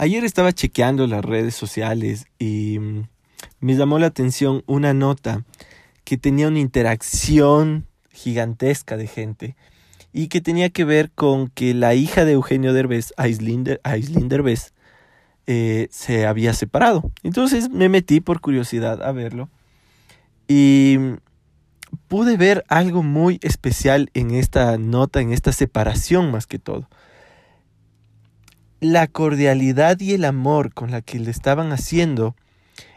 Ayer estaba chequeando las redes sociales y mm, me llamó la atención una nota que tenía una interacción gigantesca de gente y que tenía que ver con que la hija de Eugenio Derbez, Aislinn, Derbez, eh, se había separado. Entonces me metí por curiosidad a verlo y mm, pude ver algo muy especial en esta nota, en esta separación más que todo la cordialidad y el amor con la que le estaban haciendo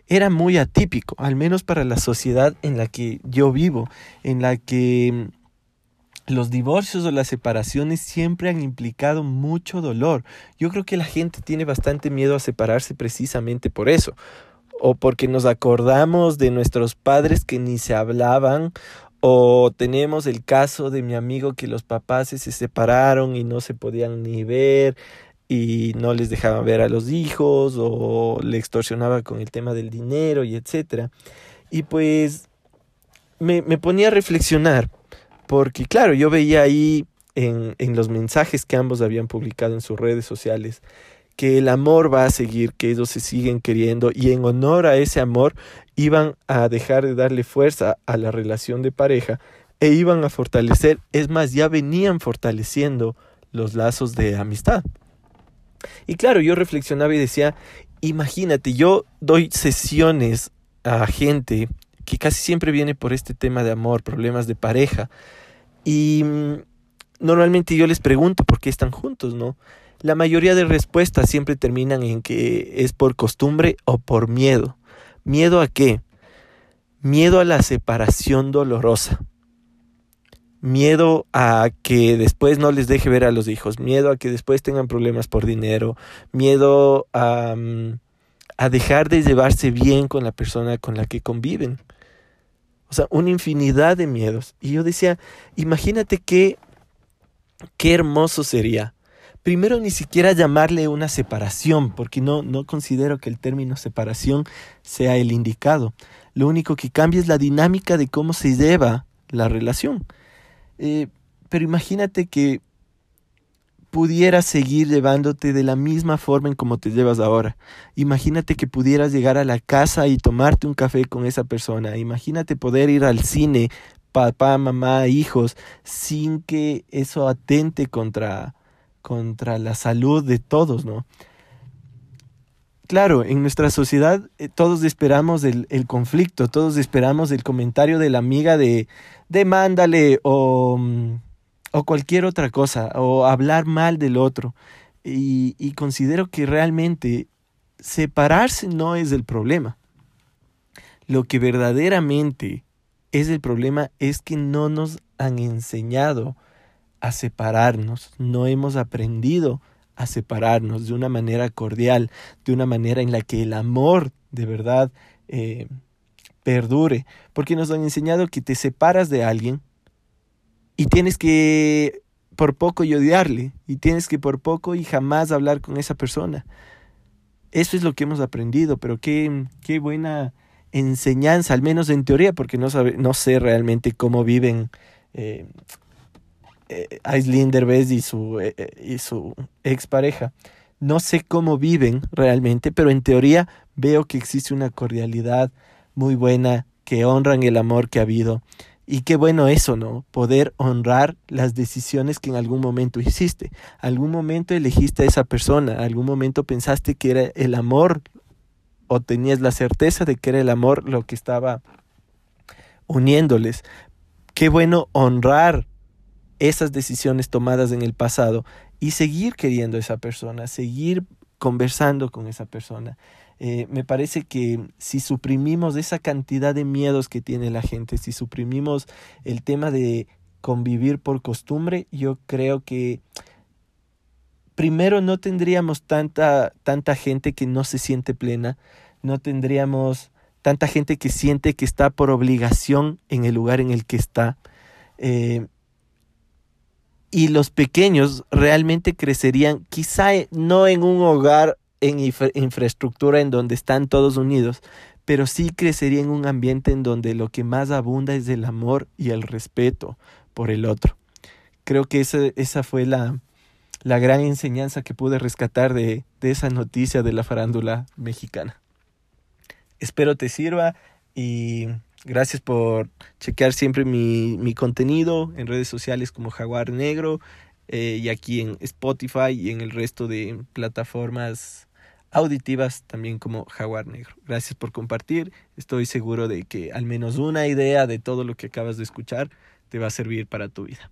era muy atípico, al menos para la sociedad en la que yo vivo, en la que mm, los divorcios o las separaciones siempre han implicado mucho dolor. Yo creo que la gente tiene bastante miedo a separarse precisamente por eso, o porque nos acordamos de nuestros padres que ni se hablaban, o tenemos el caso de mi amigo que los papás se separaron y no se podían ni ver y no les dejaba ver a los hijos o le extorsionaba con el tema del dinero y etcétera. Y pues me, me, ponía a reflexionar, porque claro, yo veía ahí en, en los mensajes que ambos habían publicado en sus redes sociales que el amor va a seguir, que ellos se siguen queriendo y en honor a ese amor iban a dejar de darle fuerza a la relación de pareja e iban a fortalecer, es más, ya venían fortaleciendo los lazos de amistad. Y claro, yo reflexionaba y decía, imagínate, yo doy sesiones a gente que casi siempre viene por este tema de amor, problemas de pareja. Y mm, normalmente yo les pregunto por qué están juntos, ¿no? La mayoría de respuestas siempre terminan en que es por costumbre o por miedo. ¿Miedo a qué? Miedo a la separación dolorosa miedo a que después no les deje ver a los hijos, miedo a que después tengan problemas por dinero, miedo a, mm, a dejar de llevarse bien con la persona con la que conviven. O sea, una infinidad de miedos. Y yo decía, imagínate qué, qué hermoso sería. Primero, ni siquiera llamarle una separación, porque no, no considero que el término separación sea el indicado. Lo único que cambia es la dinámica de cómo se lleva la relación. Eh, pero imagínate que pudieras seguir llevándote de la misma forma en como te llevas ahora. Imagínate que pudieras llegar a la casa y tomarte un café con esa persona. Imagínate poder ir al cine, papá, mamá, hijos, sin que eso atente contra, contra la salud de todos, ¿no? Claro, en nuestra sociedad eh, todos esperamos el, conflicto, todos esperamos el comentario de la amiga de demándale o, mm, o cualquier otra cosa, o hablar mal del otro. Y, y considero que realmente separarse no es el problema. Lo que verdaderamente es el problema es que no nos han enseñado a separarnos, no hemos aprendido a separarnos de una manera cordial, de una manera en la que el amor de verdad eh, perdure, porque nos han enseñado que te separas de alguien y tienes que por poco y odiarle, y tienes que por poco y jamás hablar con esa persona. Eso es lo que hemos aprendido, pero qué, qué buena enseñanza, al menos en teoría, porque no, sé realmente cómo viven eh, eh, Derbez y su, eh, eh, y su expareja. No sé cómo viven realmente, pero en teoría veo que existe una cordialidad muy buena, que honran el amor que ha habido. Y qué bueno eso, ¿no? Poder honrar las decisiones que en algún momento hiciste. Algún momento elegiste a esa persona, algún momento pensaste que era el amor o tenías la certeza de que era el amor lo que estaba uniéndoles. Qué bueno honrar esas decisiones tomadas en el pasado y seguir queriendo a esa persona, seguir conversando con esa persona. Eh, me parece que si suprimimos esa cantidad de miedos que tiene la gente, si suprimimos el tema de convivir por costumbre, yo creo que primero no tendríamos tanta, tanta gente que no se siente plena, no tendríamos tanta gente que siente que está por obligación en el lugar en el que está. Eh, y los pequeños realmente crecerían, quizá eh, no en un hogar en infraestructura en donde están todos unidos, pero sí crecería en un ambiente en donde lo que más abunda es el amor y el respeto por el otro. Creo que esa, esa fue la, la gran enseñanza que pude rescatar de, de esa noticia de la farándula mexicana. Espero te sirva y Gracias por chequear siempre mi, mi contenido en redes sociales como Jaguar Negro eh, y aquí en Spotify y en el resto de plataformas auditivas también como Jaguar Negro. Gracias por compartir. Estoy seguro de que al menos una idea de todo lo que acabas de escuchar te va a servir para tu vida.